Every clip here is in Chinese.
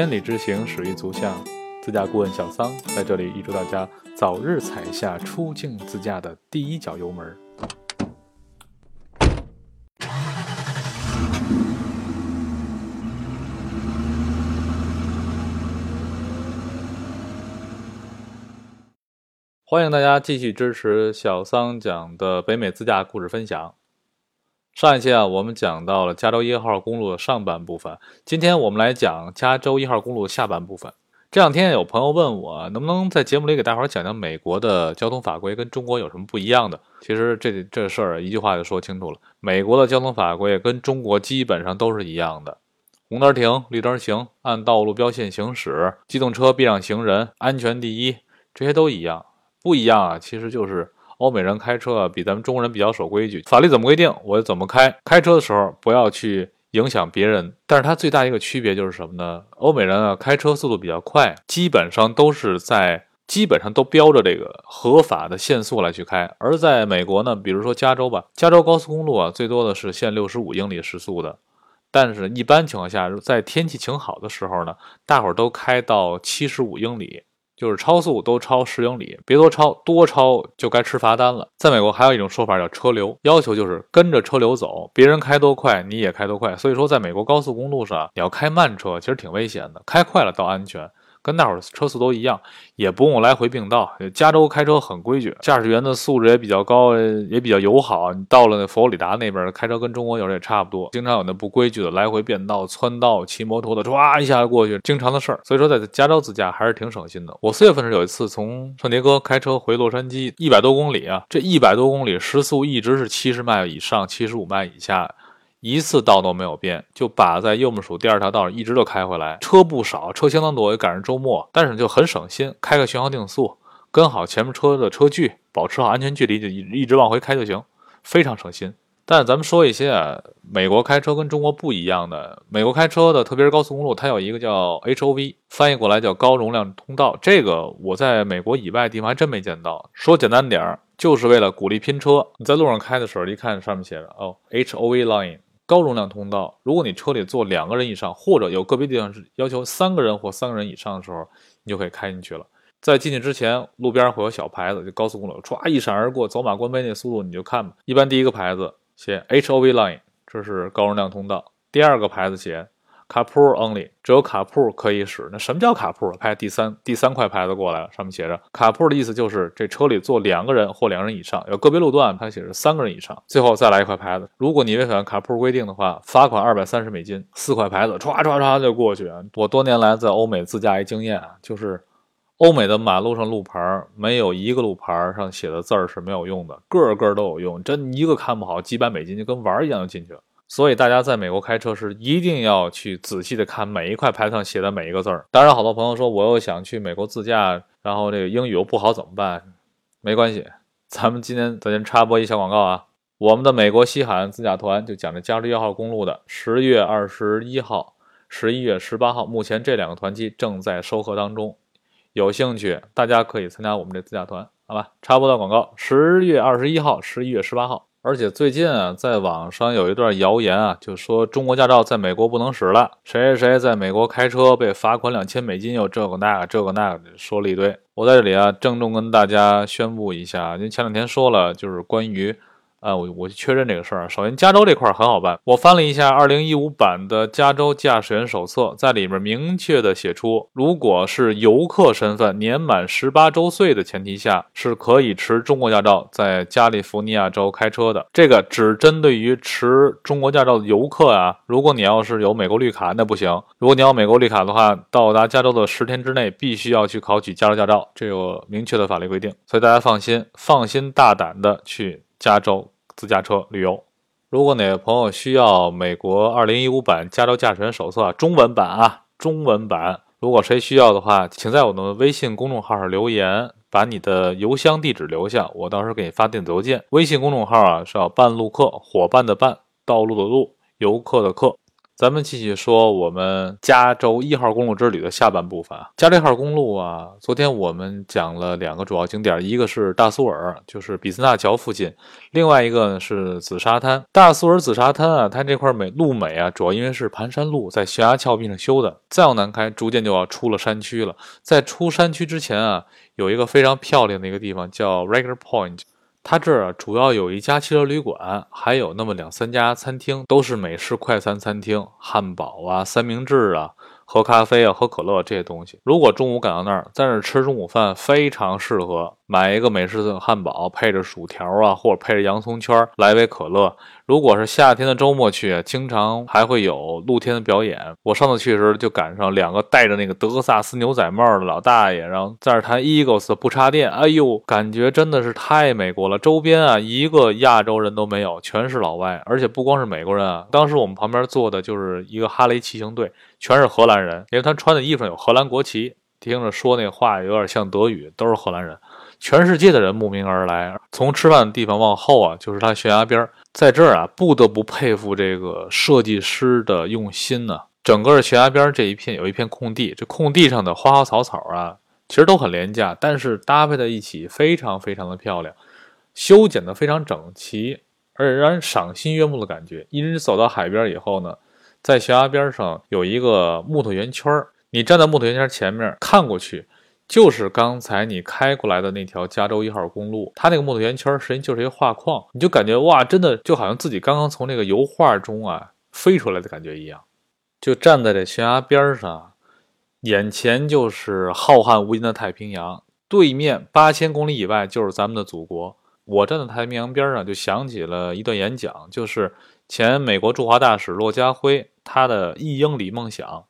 千里之行，始于足下。自驾顾问小桑在这里预祝大家早日踩下出境自驾的第一脚油门。欢迎大家继续支持小桑讲的北美自驾故事分享。上一期啊，我们讲到了加州一号公路的上半部分，今天我们来讲加州一号公路的下半部分。这两天有朋友问我，能不能在节目里给大伙儿讲讲美国的交通法规跟中国有什么不一样的？其实这这事儿一句话就说清楚了，美国的交通法规跟中国基本上都是一样的，红灯停，绿灯行，按道路标线行驶，机动车避让行人，安全第一，这些都一样。不一样啊，其实就是欧美人开车啊，比咱们中国人比较守规矩，法律怎么规定我就怎么开。开车的时候不要去影响别人。但是它最大一个区别就是什么呢？欧美人啊开车速度比较快，基本上都是在基本上都标着这个合法的限速来去开。而在美国呢，比如说加州吧，加州高速公路啊最多的是限六十五英里时速的，但是一般情况下，在天气晴好的时候呢，大伙儿都开到七十五英里。就是超速都超十英里，别多超，多超就该吃罚单了。在美国还有一种说法叫车流，要求就是跟着车流走，别人开多快你也开多快。所以说，在美国高速公路上，你要开慢车其实挺危险的，开快了倒安全。跟那会儿车速都一样，也不用来回并道。加州开车很规矩，驾驶员的素质也比较高，也比较友好。你到了那佛罗里达那边，开车跟中国有时候也差不多，经常有那不规矩的来回变道、窜道、骑摩托的，唰一下就过去，经常的事儿。所以说，在加州自驾还是挺省心的。我四月份是有一次从圣迭戈开车回洛杉矶，一百多公里啊，这一百多公里时速一直是七十迈以上，七十五迈以下。一次道都没有变，就把在右面数第二条道上一直都开回来，车不少，车相当多，也赶上周末，但是就很省心，开个巡航定速，跟好前面车的车距，保持好安全距离，就一一直往回开就行，非常省心。但咱们说一些啊，美国开车跟中国不一样的，美国开车的，特别是高速公路，它有一个叫 HOV，翻译过来叫高容量通道，这个我在美国以外的地方还真没见到。说简单点儿，就是为了鼓励拼车。你在路上开的时候，一看上面写着哦，HOV line。高容量通道，如果你车里坐两个人以上，或者有个别地方是要求三个人或三个人以上的时候，你就可以开进去了。在进去之前，路边会有小牌子，就高速公路唰一闪而过，走马观碑那速度你就看吧。一般第一个牌子写 HOV line，这是高容量通道。第二个牌子写。卡铺 only，只有卡铺可以使。那什么叫卡铺？拍第三第三块牌子过来了，上面写着卡铺的意思就是这车里坐两个人或两人以上，有个别路段它写着三个人以上。最后再来一块牌子，如果你违反卡铺规定的话，罚款二百三十美金。四块牌子唰唰唰就过去。我多年来在欧美自驾一经验啊，就是欧美的马路上路牌没有一个路牌上写的字儿是没有用的，个个都有用，真一个看不好几百美金就跟玩一样就进去了。所以大家在美国开车时一定要去仔细的看每一块牌子上写的每一个字儿。当然，好多朋友说我又想去美国自驾，然后这个英语又不好怎么办？没关系，咱们今天咱先插播一小广告啊。我们的美国西海岸自驾团就讲这加州一号公路的，十月二十一号、十一月十八号，目前这两个团期正在收合当中。有兴趣大家可以参加我们这自驾团，好吧？插播到广告，十月二十一号、十一月十八号。而且最近啊，在网上有一段谣言啊，就说中国驾照在美国不能使了，谁谁谁在美国开车被罚款两千美金，又这个那个这个那个的说了一堆。我在这里啊，郑重跟大家宣布一下，因为前两天说了，就是关于。啊，我我确认这个事儿。首先，加州这块很好办。我翻了一下2015版的加州驾驶员手册，在里面明确的写出，如果是游客身份，年满18周岁的前提下，是可以持中国驾照在加利福尼亚州开车的。这个只针对于持中国驾照的游客啊。如果你要是有美国绿卡，那不行。如果你要美国绿卡的话，到达加州的十天之内，必须要去考取加州驾照，这有明确的法律规定。所以大家放心，放心大胆的去。加州自驾车旅游，如果哪个朋友需要美国二零一五版加州驾驶员手册中文版啊，中文版，如果谁需要的话，请在我的微信公众号上留言，把你的邮箱地址留下，我到时候给你发电子邮件。微信公众号啊是叫半路客，伙伴的伴，道路的路，游客的客。咱们继续说我们加州一号公路之旅的下半部分。加州一号公路啊，昨天我们讲了两个主要景点，一个是大苏尔，就是比斯纳桥附近；另外一个呢是紫沙滩。大苏尔紫沙滩啊，它这块美路美啊，主要因为是盘山路，在悬崖峭壁上修的。再往南开，逐渐就要出了山区了。在出山区之前啊，有一个非常漂亮的一个地方叫 Regular Point。它这儿，主要有一家汽车旅馆，还有那么两三家餐厅，都是美式快餐餐厅，汉堡啊、三明治啊。喝咖啡啊，喝可乐这些东西。如果中午赶到那儿，在那儿吃中午饭，非常适合买一个美式的汉堡，配着薯条啊，或者配着洋葱圈，来杯可乐。如果是夏天的周末去，经常还会有露天的表演。我上次去的时候就赶上两个戴着那个德克萨斯牛仔帽的老大爷，然后在那弹 Eagles 不插电。哎呦，感觉真的是太美国了。周边啊，一个亚洲人都没有，全是老外，而且不光是美国人啊。当时我们旁边坐的就是一个哈雷骑行队。全是荷兰人，因为他穿的衣服上有荷兰国旗，听着说那话有点像德语，都是荷兰人。全世界的人慕名而来，从吃饭的地方往后啊，就是他悬崖边儿，在这儿啊，不得不佩服这个设计师的用心呢。整个悬崖边这一片有一片空地，这空地上的花花草草啊，其实都很廉价，但是搭配在一起非常非常的漂亮，修剪的非常整齐，而且让人赏心悦目的感觉。一直走到海边以后呢。在悬崖边上有一个木头圆圈儿，你站在木头圆圈前面看过去，就是刚才你开过来的那条加州一号公路。它那个木头圆圈实际就是一个画框，你就感觉哇，真的就好像自己刚刚从那个油画中啊飞出来的感觉一样。就站在这悬崖边上，眼前就是浩瀚无垠的太平洋，对面八千公里以外就是咱们的祖国。我站在太平洋边上，就想起了一段演讲，就是前美国驻华大使骆家辉他的一英里梦想。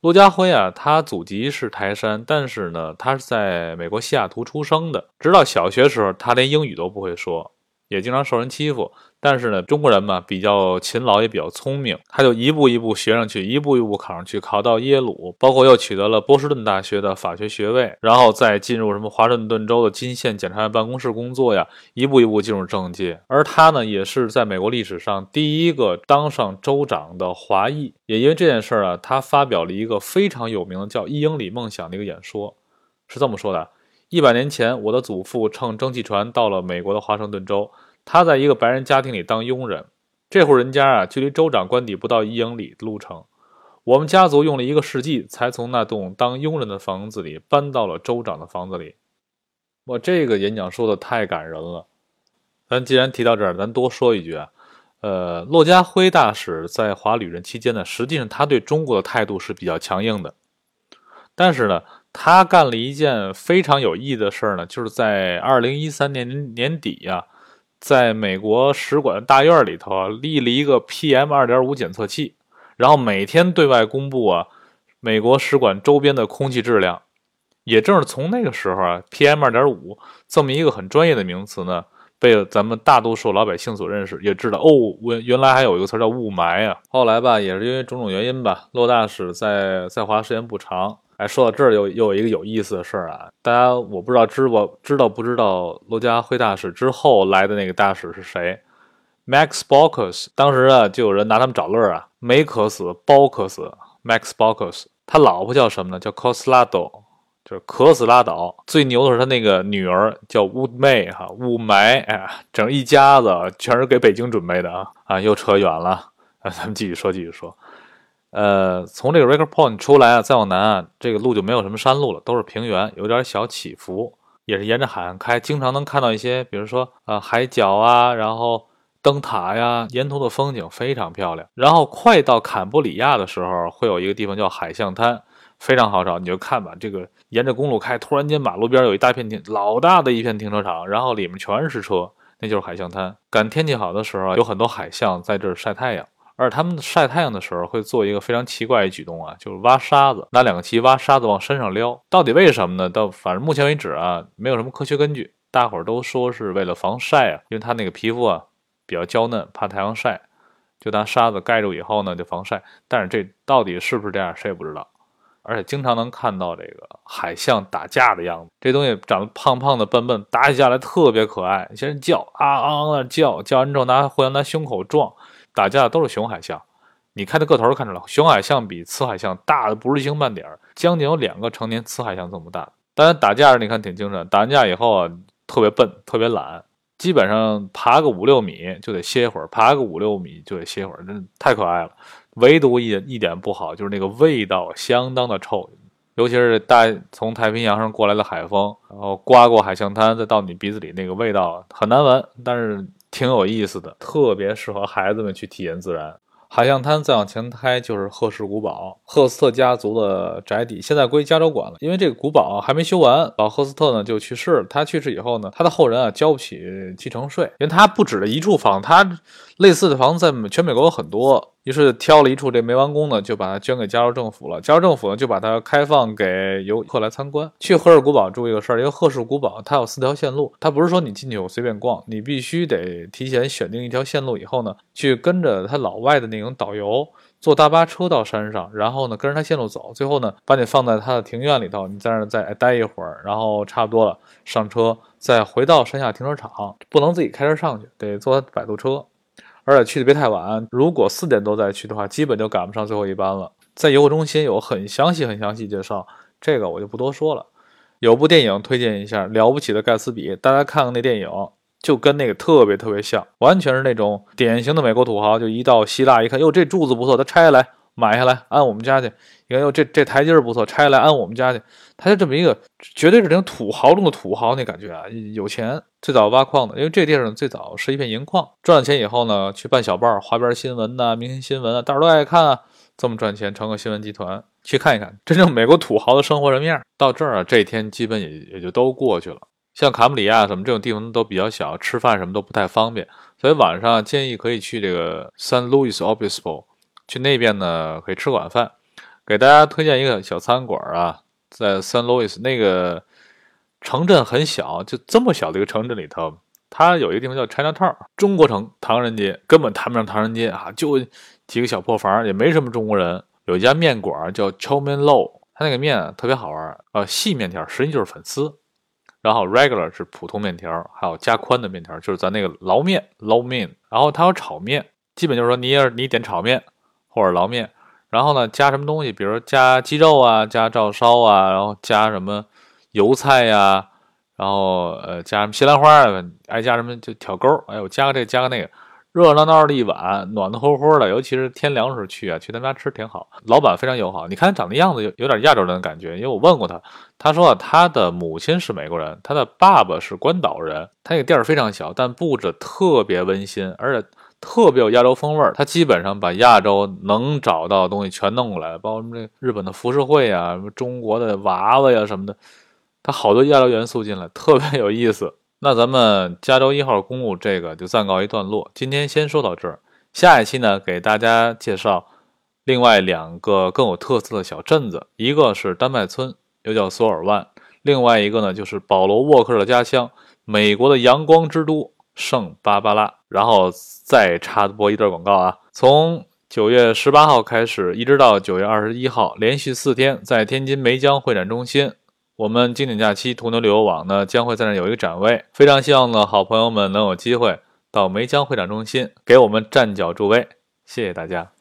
骆家辉啊，他祖籍是台山，但是呢，他是在美国西雅图出生的。直到小学时候，他连英语都不会说。也经常受人欺负，但是呢，中国人嘛比较勤劳，也比较聪明，他就一步一步学上去，一步一步考上去，考到耶鲁，包括又取得了波士顿大学的法学学位，然后再进入什么华盛顿州的金县检察院办公室工作呀，一步一步进入政界。而他呢，也是在美国历史上第一个当上州长的华裔。也因为这件事儿啊，他发表了一个非常有名的叫“一英里梦想”的一个演说，是这么说的。一百年前，我的祖父乘蒸汽船到了美国的华盛顿州。他在一个白人家庭里当佣人。这户人家啊，距离州长官邸不到一英里路程。我们家族用了一个世纪，才从那栋当佣人的房子里搬到了州长的房子里。我这个演讲说的太感人了。咱既然提到这儿，咱多说一句啊。呃，骆家辉大使在华旅任期间呢，实际上他对中国的态度是比较强硬的。但是呢。他干了一件非常有意义的事儿呢，就是在二零一三年年底呀，在美国使馆大院里头啊立了一个 PM 二点五检测器，然后每天对外公布啊，美国使馆周边的空气质量。也正是从那个时候啊，PM 二点五这么一个很专业的名词呢，被咱们大多数老百姓所认识，也知道哦，原原来还有一个词叫雾霾啊。后来吧，也是因为种种原因吧，骆大使在在华时间不长。哎，说到这儿又又有一个有意思的事儿啊！大家我不知道知不知道不知道罗家辉大使之后来的那个大使是谁？Max Baucus。当时啊，就有人拿他们找乐啊，没渴死，包渴死。Max Baucus，他老婆叫什么呢？叫 Coslado，就是渴死拉倒。最牛的是他那个女儿叫雾霾哈，雾霾，哎，整一家子全是给北京准备的啊！啊，又扯远了啊，咱们继续说，继续说。呃，从这个 Record Point 出来啊，再往南啊，这个路就没有什么山路了，都是平原，有点小起伏，也是沿着海岸开，经常能看到一些，比如说啊海角啊，然后灯塔呀，沿途的风景非常漂亮。然后快到坎布里亚的时候，会有一个地方叫海象滩，非常好找，你就看吧，这个沿着公路开，突然间马路边有一大片停，老大的一片停车场，然后里面全是车，那就是海象滩。赶天气好的时候，有很多海象在这儿晒太阳。而他们晒太阳的时候会做一个非常奇怪的举动啊，就是挖沙子，拿两个旗挖沙子往身上撩。到底为什么呢？到反正目前为止啊，没有什么科学根据。大伙儿都说是为了防晒啊，因为他那个皮肤啊比较娇嫩，怕太阳晒，就拿沙子盖住以后呢就防晒。但是这到底是不是这样，谁也不知道。而且经常能看到这个海象打架的样子，这东西长得胖胖的、笨笨，打起架来特别可爱。些人叫啊啊啊叫，叫完之后拿互相拿胸口撞。打架都是雄海象，你看这个头看出来，雄海象比雌海象大的不是一星半点儿，将近有两个成年雌海象这么大。当然打架你看挺精神，打完架以后啊，特别笨，特别懒，基本上爬个五六米就得歇一会儿，爬个五六米就得歇一会儿，真太可爱了。唯独一一点不好就是那个味道相当的臭，尤其是大从太平洋上过来的海风，然后刮过海象滩，再到你鼻子里，那个味道很难闻，但是挺有意思的，特别适合孩子们去体验自然。海象滩再往前开就是赫氏古堡，赫斯特家族的宅邸，现在归加州管了。因为这个古堡还没修完，老赫斯特呢就去世了。他去世以后呢，他的后人啊交不起继承税，因为他不止了一处房，他类似的房子在全美国有很多。于是挑了一处这没完工呢，就把它捐给加州政府了。加州政府呢就把它开放给游客来参观。去赫氏古堡注意个事儿，因为赫氏古堡它有四条线路，它不是说你进去我随便逛，你必须得提前选定一条线路以后呢，去跟着他老外的那种导游坐大巴车到山上，然后呢跟着他线路走，最后呢把你放在他的庭院里头，你在那再待一会儿，然后差不多了上车，再回到山下停车场，不能自己开车上去，得坐摆渡车。而且去的别太晚，如果四点多再去的话，基本就赶不上最后一班了。在游客中心有很详细、很详细介绍，这个我就不多说了。有部电影推荐一下，《了不起的盖茨比》，大家看看那电影，就跟那个特别特别像，完全是那种典型的美国土豪。就一到希腊一看，哟，这柱子不错，他拆下来买下来安我们家去。你看，哟，这这台阶儿不错，拆下来安我们家去。他就这么一个，绝对是那种土豪中的土豪那感觉啊，有钱。最早挖矿的，因为这地方最早是一片银矿，赚了钱以后呢，去办小报、花边新闻呐、明星新闻啊，大伙都爱看啊。这么赚钱，成个新闻集团，去看一看真正美国土豪的生活什么样。到这儿啊，这一天基本也也就都过去了。像卡姆里亚什么这种地方都比较小，吃饭什么都不太方便，所以晚上建议可以去这个 San Luis Obispo，去那边呢可以吃晚饭。给大家推荐一个小餐馆啊。在 San Luis 那个城镇很小，就这么小的一个城镇里头，它有一个地方叫 China Town，中国城唐人街，根本谈不上唐人街啊，就几个小破房，也没什么中国人。有一家面馆叫 Chowman Low，它那个面特别好玩，呃，细面条实际就是粉丝，然后 regular 是普通面条，还有加宽的面条，就是咱那个捞面 low 面，然后它有炒面，基本就是说你也是你点炒面或者捞面。然后呢，加什么东西？比如加鸡肉啊，加照烧啊，然后加什么油菜呀，然后呃加什么西兰花啊，爱加什么就挑钩。哎我，加个这加个那个，热热闹闹的一碗，暖暖和和的。尤其是天凉时候去啊，去他们家吃挺好。老板非常友好，你看他长的样子有有点亚洲人的感觉。因为我问过他，他说他的母亲是美国人，他的爸爸是关岛人。他那个店儿非常小，但布置特别温馨，而且。特别有亚洲风味儿，它基本上把亚洲能找到的东西全弄过来了，包括什么日本的浮世绘啊，什么中国的娃娃呀什么的，它好多亚洲元素进来，特别有意思。那咱们加州一号公路这个就暂告一段落，今天先说到这儿。下一期呢，给大家介绍另外两个更有特色的小镇子，一个是丹麦村，又叫索尔万；另外一个呢，就是保罗沃克的家乡，美国的阳光之都圣巴巴拉。然后再插播一段广告啊！从九月十八号开始，一直到九月二十一号，连续四天，在天津梅江会展中心，我们经典假期途牛旅游网呢将会在那有一个展位，非常希望呢好朋友们能有机会到梅江会展中心给我们站脚助威，谢谢大家。